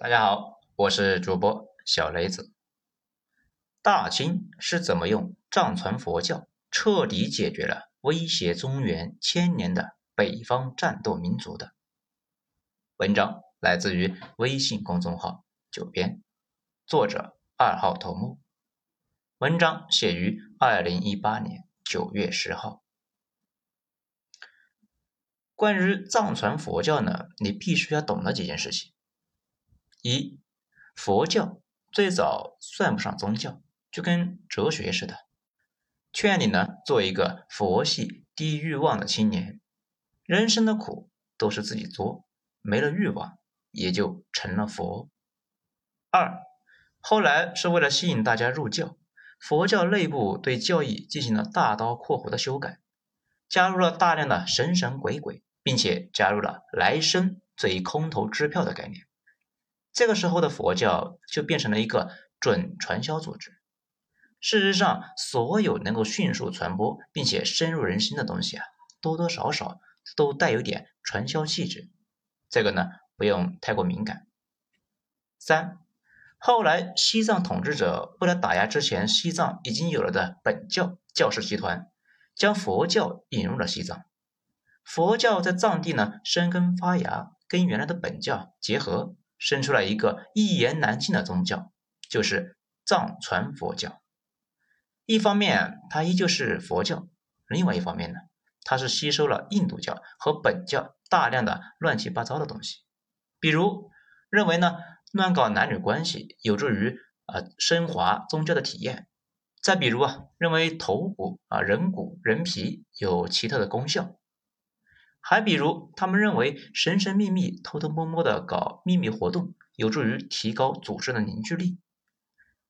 大家好，我是主播小雷子。大清是怎么用藏传佛教彻底解决了威胁中原千年的北方战斗民族的？文章来自于微信公众号“九编”，作者二号头目。文章写于二零一八年九月十号。关于藏传佛教呢，你必须要懂的几件事情。一，佛教最早算不上宗教，就跟哲学似的，劝你呢做一个佛系、低欲望的青年。人生的苦都是自己作，没了欲望也就成了佛。二，后来是为了吸引大家入教，佛教内部对教义进行了大刀阔斧的修改，加入了大量的神神鬼鬼，并且加入了来生这一空头支票的概念。这个时候的佛教就变成了一个准传销组织。事实上，所有能够迅速传播并且深入人心的东西啊，多多少少都带有点传销气质。这个呢，不用太过敏感。三，后来西藏统治者为了打压之前西藏已经有了的本教教士集团，将佛教引入了西藏。佛教在藏地呢生根发芽，跟原来的本教结合。生出来一个一言难尽的宗教，就是藏传佛教。一方面，它依旧是佛教；另外一方面呢，它是吸收了印度教和本教大量的乱七八糟的东西。比如，认为呢乱搞男女关系有助于啊升华宗教的体验；再比如啊，认为头骨啊人骨人皮有奇特的功效。还比如，他们认为神神秘秘、偷偷摸摸的搞秘密活动，有助于提高组织的凝聚力，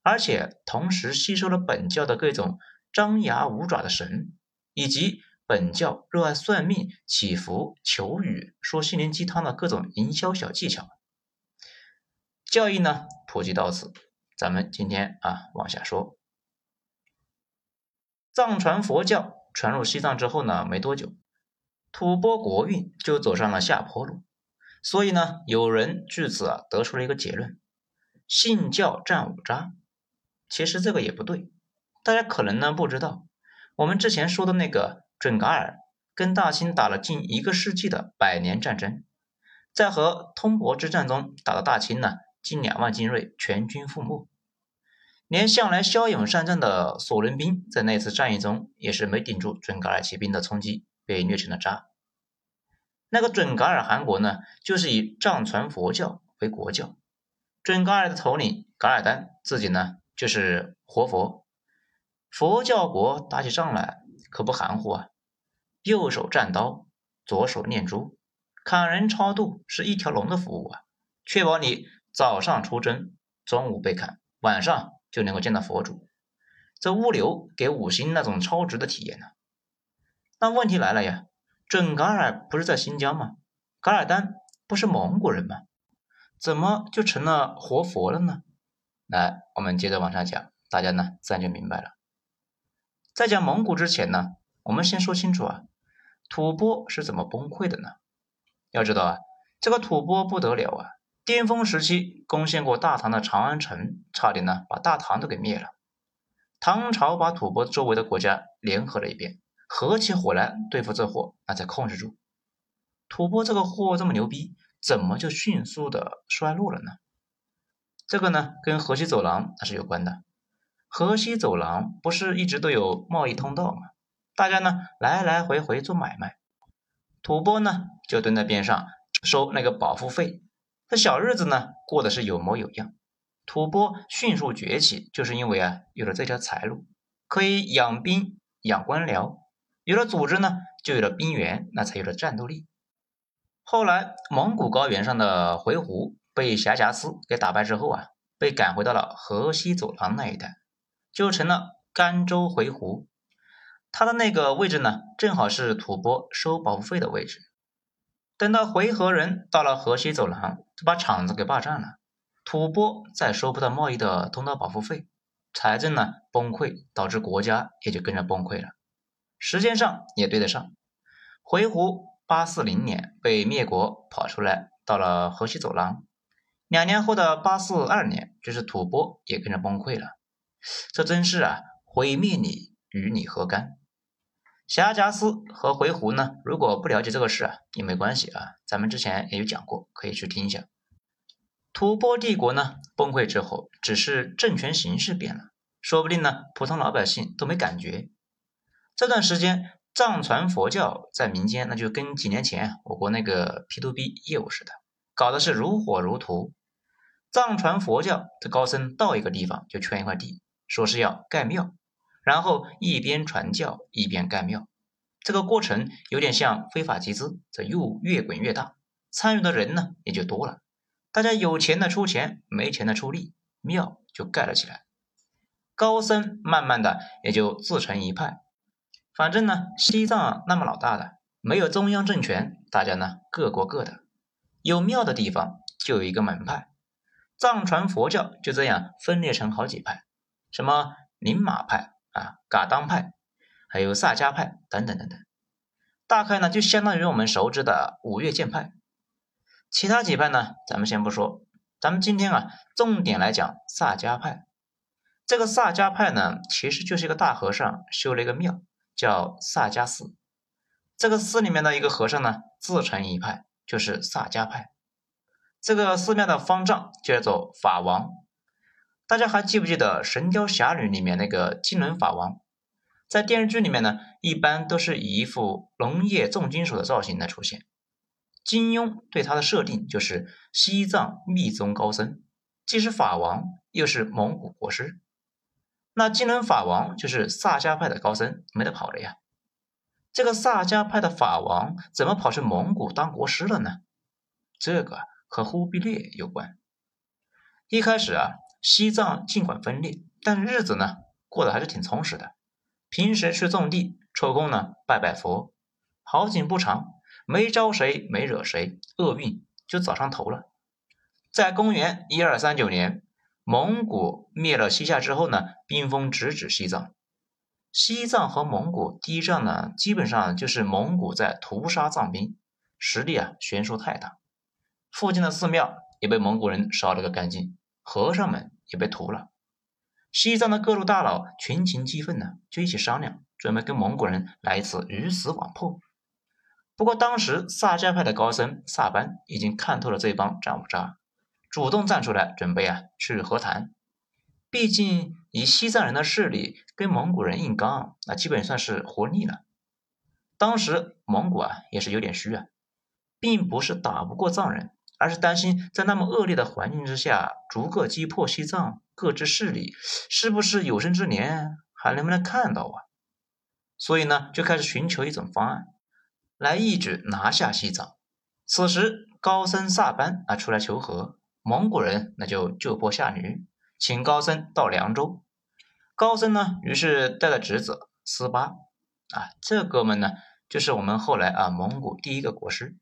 而且同时吸收了本教的各种张牙舞爪的神，以及本教热爱算命、祈福、求雨、说心灵鸡汤的各种营销小技巧。教义呢，普及到此，咱们今天啊往下说。藏传佛教传入西藏之后呢，没多久。吐蕃国运就走上了下坡路，所以呢，有人据此啊得出了一个结论：信教占五渣。其实这个也不对，大家可能呢不知道，我们之前说的那个准噶尔跟大清打了近一个世纪的百年战争，在和通伯之战中打的大清呢近两万精锐全军覆没，连向来骁勇善战的索伦兵在那次战役中也是没顶住准噶尔骑兵的冲击。被虐成了渣。那个准噶尔汗国呢，就是以藏传佛教为国教。准噶尔的头领噶尔丹自己呢，就是活佛。佛教国打起仗来可不含糊啊，右手战刀，左手念珠，砍人超度是一条龙的服务啊，确保你早上出征，中午被砍，晚上就能够见到佛祖。这物流给五星那种超值的体验呢。那问题来了呀，准噶尔不是在新疆吗？噶尔丹不是蒙古人吗？怎么就成了活佛了呢？来，我们接着往下讲，大家呢自然就明白了。在讲蒙古之前呢，我们先说清楚啊，吐蕃是怎么崩溃的呢？要知道啊，这个吐蕃不得了啊，巅峰时期攻陷过大唐的长安城，差点呢把大唐都给灭了。唐朝把吐蕃周围的国家联合了一遍。合起伙来对付这货，那才控制住。吐蕃这个货这么牛逼，怎么就迅速的衰落了呢？这个呢，跟河西走廊那是有关的。河西走廊不是一直都有贸易通道吗？大家呢来来回回做买卖，吐蕃呢就蹲在边上收那个保护费，这小日子呢过得是有模有样。吐蕃迅速崛起，就是因为啊有了这条财路，可以养兵养官僚。有了组织呢，就有了兵源，那才有了战斗力。后来蒙古高原上的回鹘被黠甲司给打败之后啊，被赶回到了河西走廊那一带，就成了甘州回鹘。他的那个位置呢，正好是吐蕃收保护费的位置。等到回纥人到了河西走廊，就把场子给霸占了。吐蕃再收不到贸易的通道保护费，财政呢崩溃，导致国家也就跟着崩溃了。时间上也对得上，回鹘八四零年被灭国，跑出来到了河西走廊，两年后的八四二年，就是吐蕃也跟着崩溃了。这真是啊，毁灭你与你何干？霞贾斯和回鹘呢？如果不了解这个事啊，也没关系啊，咱们之前也有讲过，可以去听一下。吐蕃帝国呢崩溃之后，只是政权形式变了，说不定呢普通老百姓都没感觉。这段时间藏传佛教在民间，那就跟几年前我国那个 P to B 业务似的，搞的是如火如荼。藏传佛教的高僧到一个地方就圈一块地，说是要盖庙，然后一边传教一边盖庙，这个过程有点像非法集资，这又越滚越大，参与的人呢也就多了。大家有钱的出钱，没钱的出力，庙就盖了起来。高僧慢慢的也就自成一派。反正呢，西藏那么老大的，没有中央政权，大家呢各过各的。有庙的地方就有一个门派，藏传佛教就这样分裂成好几派，什么宁玛派啊、噶当派，还有萨迦派等等等等。大概呢就相当于我们熟知的五岳剑派。其他几派呢？咱们先不说，咱们今天啊，重点来讲萨迦派。这个萨迦派呢，其实就是一个大和尚修了一个庙，叫萨迦寺。这个寺里面的一个和尚呢，自成一派，就是萨迦派。这个寺庙的方丈叫做法王。大家还记不记得《神雕侠侣》里面那个金轮法王？在电视剧里面呢，一般都是以一副龙叶重金属的造型来出现。金庸对他的设定就是西藏密宗高僧，既是法王，又是蒙古国师。那金轮法王就是萨迦派的高僧，没得跑了呀。这个萨迦派的法王怎么跑去蒙古当国师了呢？这个和忽必烈有关。一开始啊，西藏尽管分裂，但日子呢过得还是挺充实的。平时去种地，抽空呢拜拜佛，好景不长。没招谁，没惹谁，厄运就找上头了。在公元一二三九年，蒙古灭了西夏之后呢，兵锋直指西藏。西藏和蒙古第一仗呢，基本上就是蒙古在屠杀藏兵，实力啊悬殊太大。附近的寺庙也被蒙古人烧了个干净，和尚们也被屠了。西藏的各路大佬群情激愤呢，就一起商量，准备跟蒙古人来一次鱼死网破。不过，当时萨迦派的高僧萨班已经看透了这帮战五渣，主动站出来准备啊去和谈。毕竟以西藏人的势力跟蒙古人硬刚，那基本算是活腻了。当时蒙古啊也是有点虚啊，并不是打不过藏人，而是担心在那么恶劣的环境之下，逐个击破西藏各支势力，是不是有生之年还能不能看到啊？所以呢，就开始寻求一种方案。来一举拿下西藏。此时高僧萨班啊出来求和，蒙古人那就就坡下驴，请高僧到凉州。高僧呢，于是带了侄子斯巴啊，这哥们呢就是我们后来啊蒙古第一个国师。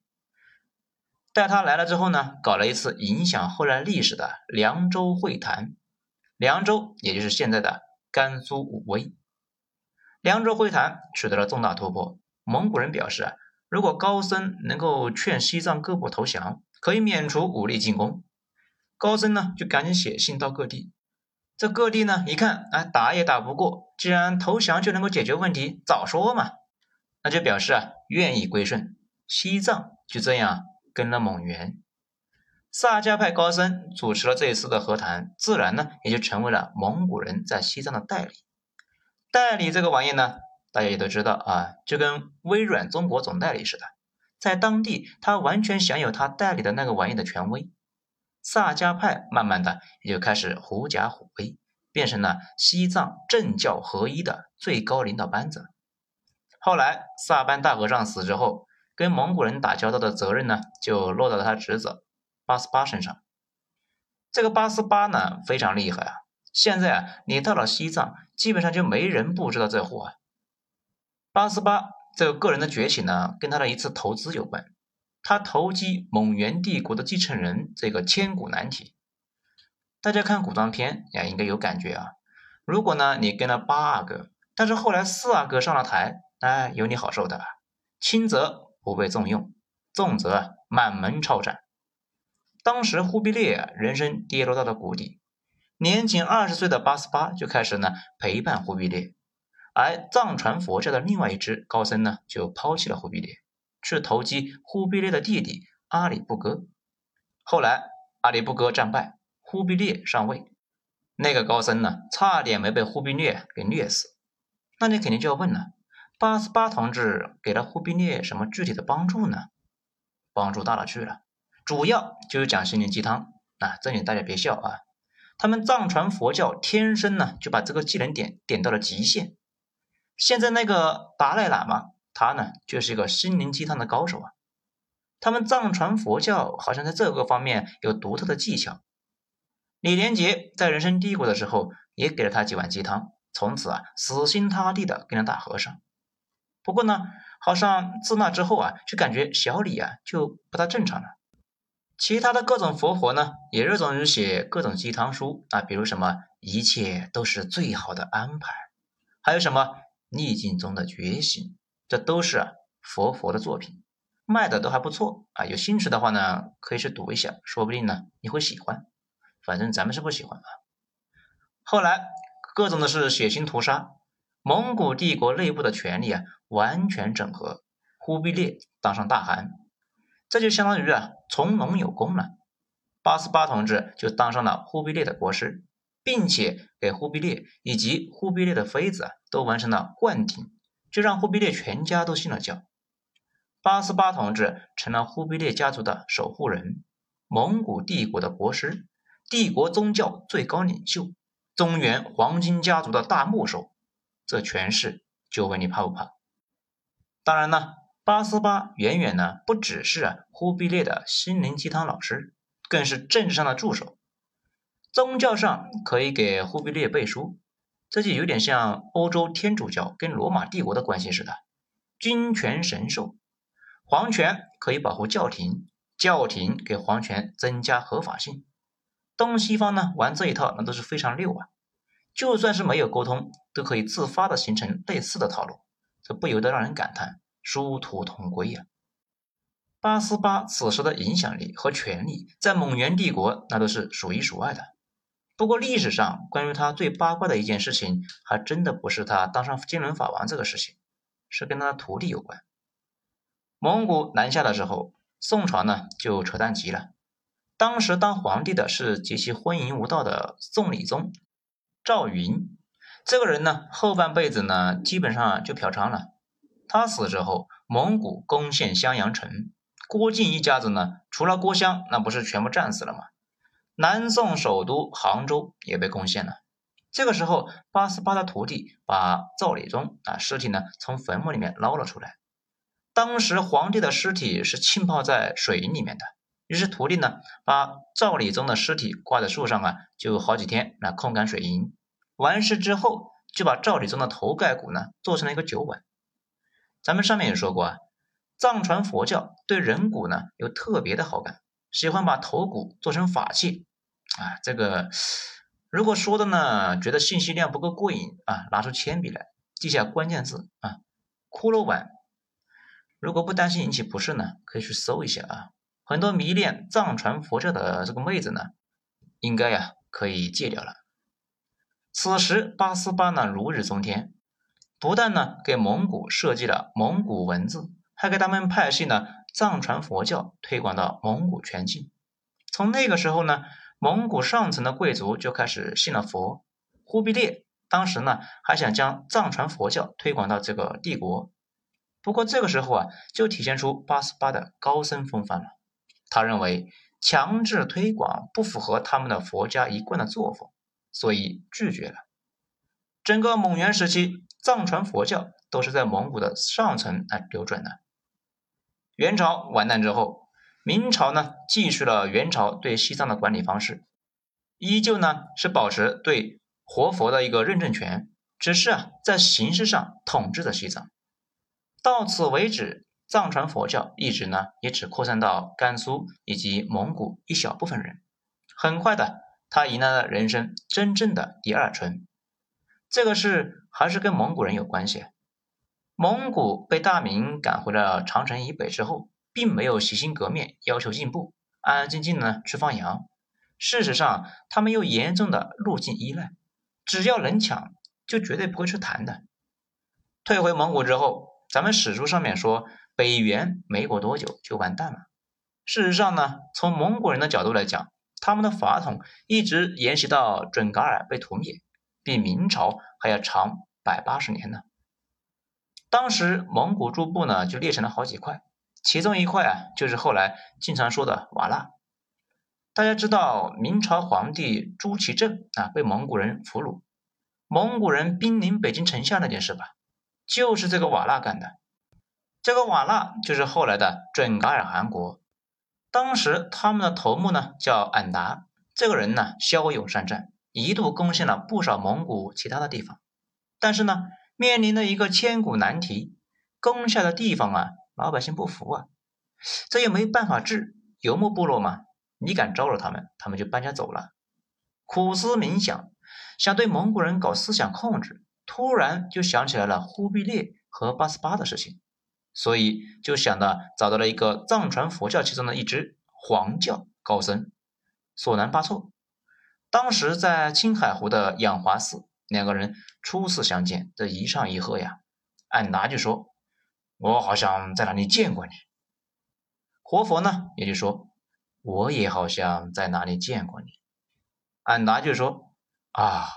带他来了之后呢，搞了一次影响后来历史的凉州会谈。凉州也就是现在的甘肃武威。凉州会谈取得了重大突破，蒙古人表示啊。如果高僧能够劝西藏各部投降，可以免除武力进攻。高僧呢，就赶紧写信到各地。这各地呢，一看，哎，打也打不过，既然投降就能够解决问题，早说嘛！那就表示啊，愿意归顺。西藏就这样跟了蒙元。萨迦派高僧主持了这一次的和谈，自然呢，也就成为了蒙古人在西藏的代理。代理这个玩意呢？大家也都知道啊，就跟微软中国总代理似的，在当地他完全享有他代理的那个玩意的权威。萨迦派慢慢的也就开始狐假虎威，变成了西藏政教合一的最高领导班子。后来萨班大和尚死之后，跟蒙古人打交道的责任呢，就落到了他侄子八思巴身上。这个八思巴呢非常厉害啊，现在啊你到了西藏，基本上就没人不知道这货啊。八思巴这个个人的崛起呢，跟他的一次投资有关。他投机蒙元帝国的继承人这个千古难题。大家看古装片呀，应该有感觉啊。如果呢你跟了八阿哥，但是后来四阿哥上了台，哎，有你好受的。轻则不被重用，重则满门抄斩。当时忽必烈人生跌落到了谷底，年仅二十岁的八思巴就开始呢陪伴忽必烈，而藏传佛教的另外一支高僧呢就抛弃了忽必烈，去投机忽必烈的弟弟阿里不哥。后来阿里不哥战败，忽必烈上位，那个高僧呢差点没被忽必烈给虐死。那你肯定就要问了，八思巴同志给了忽必烈什么具体的帮助呢？帮助大了去了。主要就是讲心灵鸡汤啊，这里大家别笑啊，他们藏传佛教天生呢就把这个技能点点到了极限。现在那个达赖喇嘛，他呢就是一个心灵鸡汤的高手啊。他们藏传佛教好像在这个方面有独特的技巧。李连杰在人生低谷的时候也给了他几碗鸡汤，从此啊死心塌地的跟着大和尚。不过呢，好像自那之后啊，就感觉小李啊就不大正常了。其他的各种佛佛呢，也热衷于写各种鸡汤书啊，比如什么一切都是最好的安排，还有什么逆境中的觉醒，这都是啊佛佛的作品，卖的都还不错啊。有兴趣的话呢，可以去读一下，说不定呢你会喜欢。反正咱们是不喜欢啊。后来各种的是血腥屠杀，蒙古帝国内部的权力啊完全整合，忽必烈当上大汗。这就相当于啊，从龙有功了。八思巴同志就当上了忽必烈的国师，并且给忽必烈以及忽必烈的妃子啊都完成了灌顶，就让忽必烈全家都信了教。八思巴同志成了忽必烈家族的守护人，蒙古帝国的国师，帝国宗教最高领袖，中原黄金家族的大牧首。这权势就问你怕不怕？当然呢。八思巴远远呢不只是忽必烈的心灵鸡汤老师，更是政治上的助手。宗教上可以给忽必烈背书，这就有点像欧洲天主教跟罗马帝国的关系似的，君权神授。皇权可以保护教廷，教廷给皇权增加合法性。东西方呢玩这一套那都是非常溜啊，就算是没有沟通，都可以自发的形成类似的套路，这不由得让人感叹。殊途同归呀！八思巴此时的影响力和权力，在蒙元帝国那都是数一数二的。不过历史上关于他最八卦的一件事情，还真的不是他当上金轮法王这个事情，是跟他的徒弟有关。蒙古南下的时候，宋朝呢就扯淡极了。当时当皇帝的是极其昏淫无道的宋理宗赵云，这个人呢后半辈子呢基本上就嫖娼了。他死之后，蒙古攻陷襄阳城，郭靖一家子呢，除了郭襄，那不是全部战死了吗？南宋首都杭州也被攻陷了。这个时候，八思巴的徒弟把赵理宗啊尸体呢从坟墓里面捞了出来。当时皇帝的尸体是浸泡在水银里面的，于是徒弟呢把赵理宗的尸体挂在树上啊，就好几天来控干水银。完事之后，就把赵理宗的头盖骨呢做成了一个酒碗。咱们上面也说过啊，藏传佛教对人骨呢有特别的好感，喜欢把头骨做成法器啊。这个如果说的呢，觉得信息量不够过瘾啊，拿出铅笔来记下关键字啊，骷髅碗。如果不担心引起不适呢，可以去搜一下啊。很多迷恋藏传佛教的这个妹子呢，应该呀可以戒掉了。此时八思巴呢如日中天。不但呢给蒙古设计了蒙古文字，还给他们派系呢藏传佛教推广到蒙古全境。从那个时候呢，蒙古上层的贵族就开始信了佛。忽必烈当时呢还想将藏传佛教推广到这个帝国，不过这个时候啊就体现出八思巴的高僧风范了。他认为强制推广不符合他们的佛家一贯的作风，所以拒绝了。整个蒙元时期。藏传佛教都是在蒙古的上层来流转的。元朝完蛋之后，明朝呢继续了元朝对西藏的管理方式，依旧呢是保持对活佛的一个认证权，只是啊在形式上统治着西藏。到此为止，藏传佛教一直呢也只扩散到甘肃以及蒙古一小部分人。很快的，他迎来了人生真正的第二春。这个是。还是跟蒙古人有关系。蒙古被大明赶回了长城以北之后，并没有洗心革面要求进步，安安静静的去放羊。事实上，他们又严重的路径依赖，只要能抢，就绝对不会去谈的。退回蒙古之后，咱们史书上面说，北元没过多久就完蛋了。事实上呢，从蒙古人的角度来讲，他们的法统一直沿袭到准噶尔被屠灭，比明朝还要长百八十年呢。当时蒙古诸部呢就裂成了好几块，其中一块啊就是后来经常说的瓦剌。大家知道明朝皇帝朱祁镇啊被蒙古人俘虏，蒙古人兵临北京城下那件事吧，就是这个瓦剌干的。这个瓦剌就是后来的准噶尔汗国，当时他们的头目呢叫俺答，这个人呢骁勇善战，一度攻陷了不少蒙古其他的地方，但是呢面临的一个千古难题，攻下的地方啊老百姓不服啊，这又没办法治，游牧部落嘛。你敢招惹他们，他们就搬家走了。苦思冥想，想对蒙古人搞思想控制，突然就想起来了忽必烈和八思巴的事情，所以就想到找到了一个藏传佛教其中的一支黄教高僧索南巴措。当时在青海湖的养华寺，两个人初次相见，这一唱一和呀，俺答就说：“我好像在哪里见过你。”活佛呢也就说。我也好像在哪里见过你，俺答就说：“啊，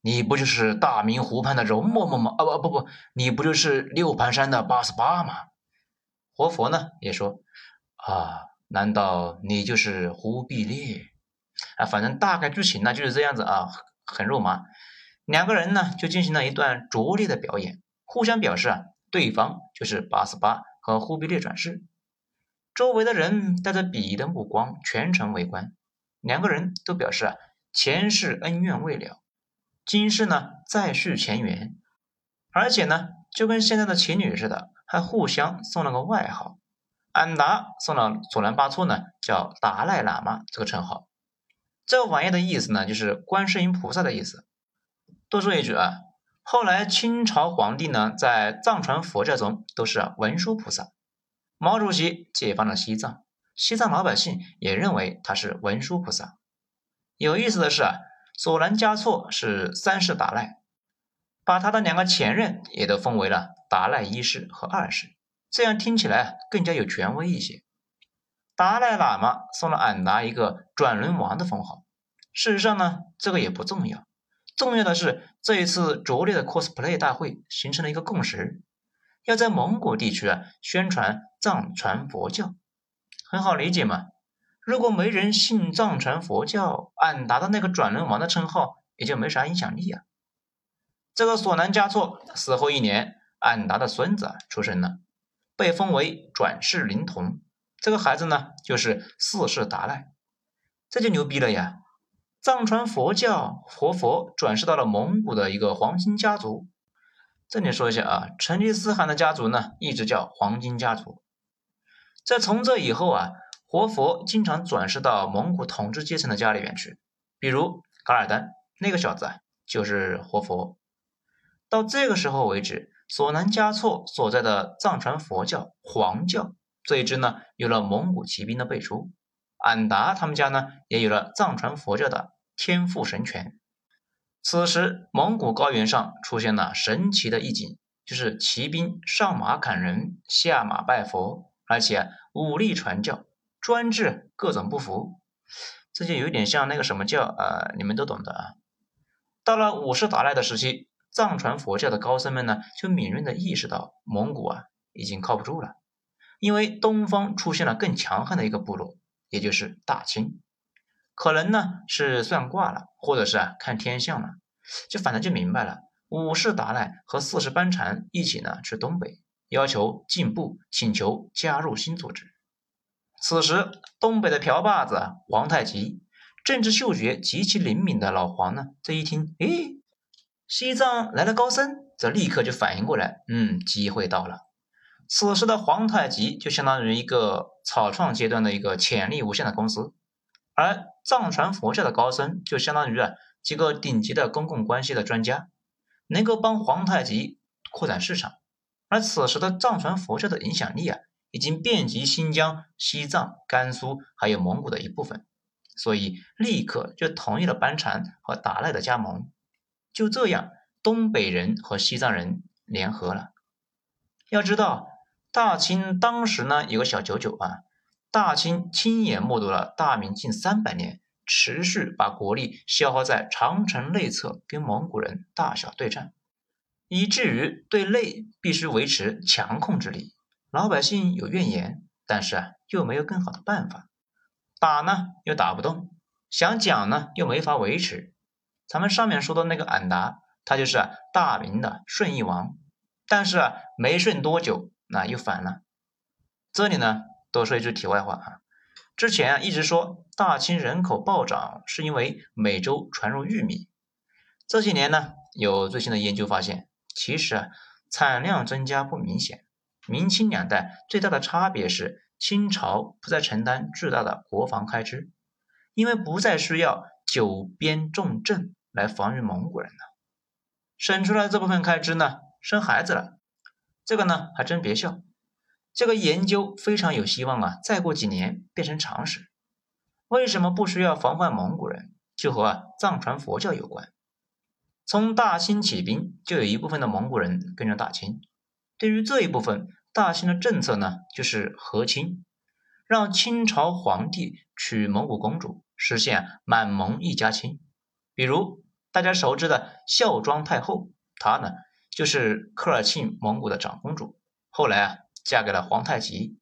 你不就是大明湖畔的容嬷嬷吗？啊不不不，你不就是六盘山的八十八吗？”活佛呢也说：“啊，难道你就是忽必烈？啊，反正大概剧情呢就是这样子啊，很肉麻。两个人呢就进行了一段拙劣的表演，互相表示啊，对方就是八十八和忽必烈转世。”周围的人带着鄙夷的目光，全程围观。两个人都表示啊，前世恩怨未了，今世呢再续前缘。而且呢，就跟现在的情侣似的，还互相送了个外号。俺达送了索南巴措呢，叫达赖喇嘛这个称号。这个玩意的意思呢，就是观世音菩萨的意思。多说一句啊，后来清朝皇帝呢，在藏传佛教中都是文殊菩萨。毛主席解放了西藏，西藏老百姓也认为他是文殊菩萨。有意思的是啊，索南嘉措是三世达赖，把他的两个前任也都封为了达赖一世和二世，这样听起来更加有权威一些。达赖喇嘛送了俺达一个转轮王的封号，事实上呢，这个也不重要，重要的是这一次拙劣的 cosplay 大会形成了一个共识。要在蒙古地区啊宣传藏传佛教，很好理解嘛。如果没人信藏传佛教，俺答的那个转轮王的称号也就没啥影响力啊。这个索南嘉措死后一年，俺答的孙子出生了，被封为转世灵童。这个孩子呢，就是四世达赖，这就牛逼了呀！藏传佛教活佛转世到了蒙古的一个黄金家族。这里说一下啊，成吉思汗的家族呢，一直叫黄金家族。在从这以后啊，活佛经常转世到蒙古统治阶层的家里面去，比如噶尔丹那个小子啊，就是活佛。到这个时候为止，索南嘉措所在的藏传佛教黄教这一支呢，有了蒙古骑兵的辈出。俺答他们家呢，也有了藏传佛教的天赋神权。此时，蒙古高原上出现了神奇的一景，就是骑兵上马砍人，下马拜佛，而且武力传教，专治各种不服。这就有点像那个什么教啊，你们都懂的啊。到了五世达赖的时期，藏传佛教的高僧们呢，就敏锐的意识到蒙古啊已经靠不住了，因为东方出现了更强悍的一个部落，也就是大清。可能呢是算卦了，或者是啊看天象了，就反正就明白了。五世达赖和四世班禅一起呢去东北，要求进步，请求加入新组织。此时东北的瓢把子皇太极，政治嗅觉极其灵敏的老黄呢，这一听，诶，西藏来了高僧，这立刻就反应过来，嗯，机会到了。此时的皇太极就相当于一个草创阶段的一个潜力无限的公司。而藏传佛教的高僧就相当于啊几个顶级的公共关系的专家，能够帮皇太极扩展市场。而此时的藏传佛教的影响力啊已经遍及新疆、西藏、甘肃，还有蒙古的一部分，所以立刻就同意了班禅和达赖的加盟。就这样，东北人和西藏人联合了。要知道，大清当时呢有个小九九啊，大清亲眼目睹了大明近三百年，持续把国力消耗在长城内侧跟蒙古人大小对战，以至于对内必须维持强控制力。老百姓有怨言，但是啊，又没有更好的办法，打呢又打不动，想讲呢又没法维持。咱们上面说的那个俺答，他就是大明的顺义王，但是啊，没顺多久，那又反了。这里呢，多说一句题外话啊，之前啊一直说大清人口暴涨是因为美洲传入玉米，这些年呢，有最新的研究发现，其实啊，产量增加不明显。明清两代最大的差别是，清朝不再承担巨大的国防开支，因为不再需要九边重镇来防御蒙古人了，省出来这部分开支呢，生孩子了。这个呢还真别笑，这个研究非常有希望啊，再过几年变成常识。为什么不需要防范蒙古人？就和啊藏传佛教有关。从大清起兵，就有一部分的蒙古人跟着大清，对于这一部分。大清的政策呢，就是和亲，让清朝皇帝娶蒙古公主，实现满蒙一家亲。比如大家熟知的孝庄太后，她呢就是科尔沁蒙古的长公主，后来啊嫁给了皇太极。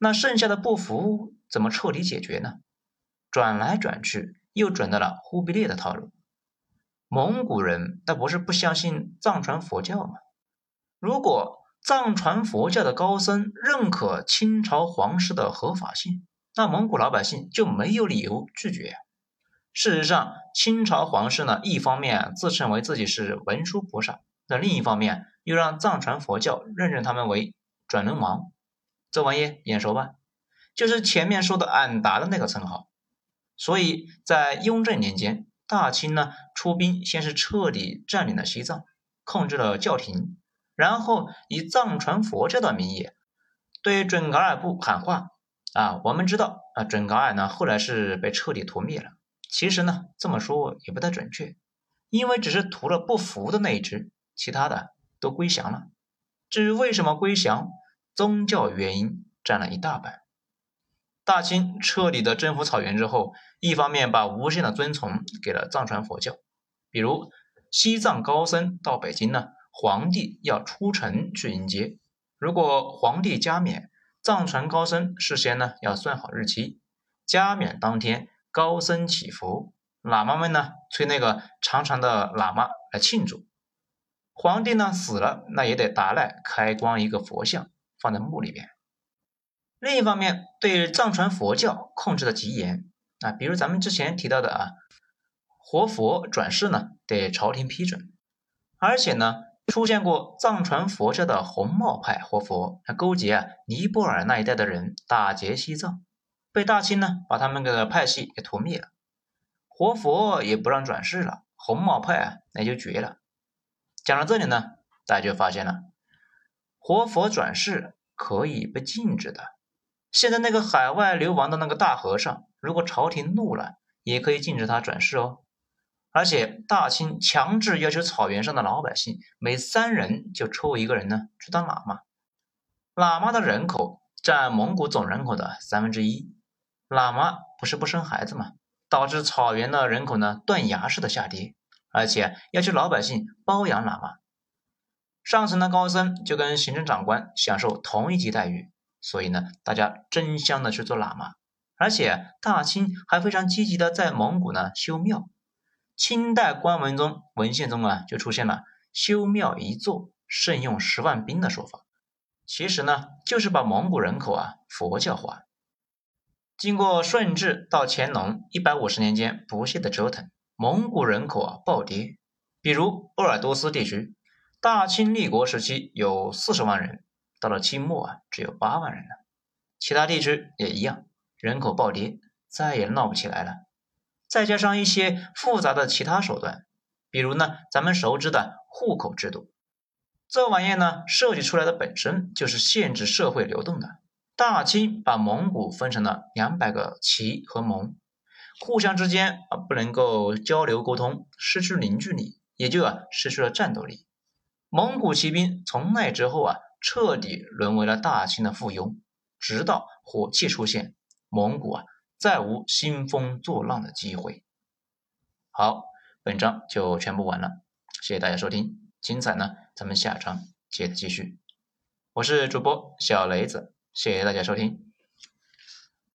那剩下的不服怎么彻底解决呢？转来转去又转到了忽必烈的套路。蒙古人那不是不相信藏传佛教吗？如果藏传佛教的高僧认可清朝皇室的合法性，那蒙古老百姓就没有理由拒绝。事实上，清朝皇室呢，一方面自称为自己是文殊菩萨，那另一方面又让藏传佛教认证他们为转轮王。这玩意眼熟吧？就是前面说的俺答的那个称号。所以在雍正年间，大清呢出兵，先是彻底占领了西藏，控制了教廷。然后以藏传佛教的名义对准噶尔部喊话啊，我们知道啊，准噶尔呢后来是被彻底屠灭了。其实呢这么说也不太准确，因为只是屠了不服的那一支，其他的都归降了。至于为什么归降，宗教原因占了一大半。大清彻底的征服草原之后，一方面把无限的尊崇给了藏传佛教，比如西藏高僧到北京呢。皇帝要出城去迎接，如果皇帝加冕，藏传高僧事先呢要算好日期，加冕当天高僧祈福，喇嘛们呢吹那个长长的喇嘛来庆祝。皇帝呢死了，那也得达赖开光一个佛像放在墓里边。另一方面，对藏传佛教控制的极严啊，比如咱们之前提到的啊，活佛转世呢得朝廷批准，而且呢。出现过藏传佛教的红帽派活佛，还勾结啊尼泊尔那一带的人打劫西藏，被大清呢把他们的派系给屠灭了，活佛也不让转世了，红帽派啊那就绝了。讲到这里呢，大家就发现了，活佛转世可以被禁止的。现在那个海外流亡的那个大和尚，如果朝廷怒了，也可以禁止他转世哦。而且大清强制要求草原上的老百姓每三人就抽一个人呢去当喇嘛，喇嘛的人口占蒙古总人口的三分之一，喇嘛不是不生孩子吗？导致草原的人口呢断崖式的下跌，而且要求老百姓包养喇嘛，上层的高僧就跟行政长官享受同一级待遇，所以呢大家争相的去做喇嘛，而且大清还非常积极的在蒙古呢修庙。清代官文中文献中啊，就出现了修庙一座胜用十万兵的说法。其实呢，就是把蒙古人口啊佛教化。经过顺治到乾隆一百五十年间不懈的折腾，蒙古人口啊暴跌。比如鄂尔多斯地区，大清立国时期有四十万人，到了清末啊只有八万人了。其他地区也一样，人口暴跌，再也闹不起来了。再加上一些复杂的其他手段，比如呢，咱们熟知的户口制度。这玩意呢，设计出来的本身就是限制社会流动的。大清把蒙古分成了两百个旗和盟，互相之间啊不能够交流沟通，失去凝聚力，也就啊失去了战斗力。蒙古骑兵从那之后啊，彻底沦为了大清的附庸，直到火器出现，蒙古啊再无兴风作浪的机会。好，本章就全部完了，谢谢大家收听，精彩呢，咱们下章接着继续。我是主播小雷子。谢谢大家收听。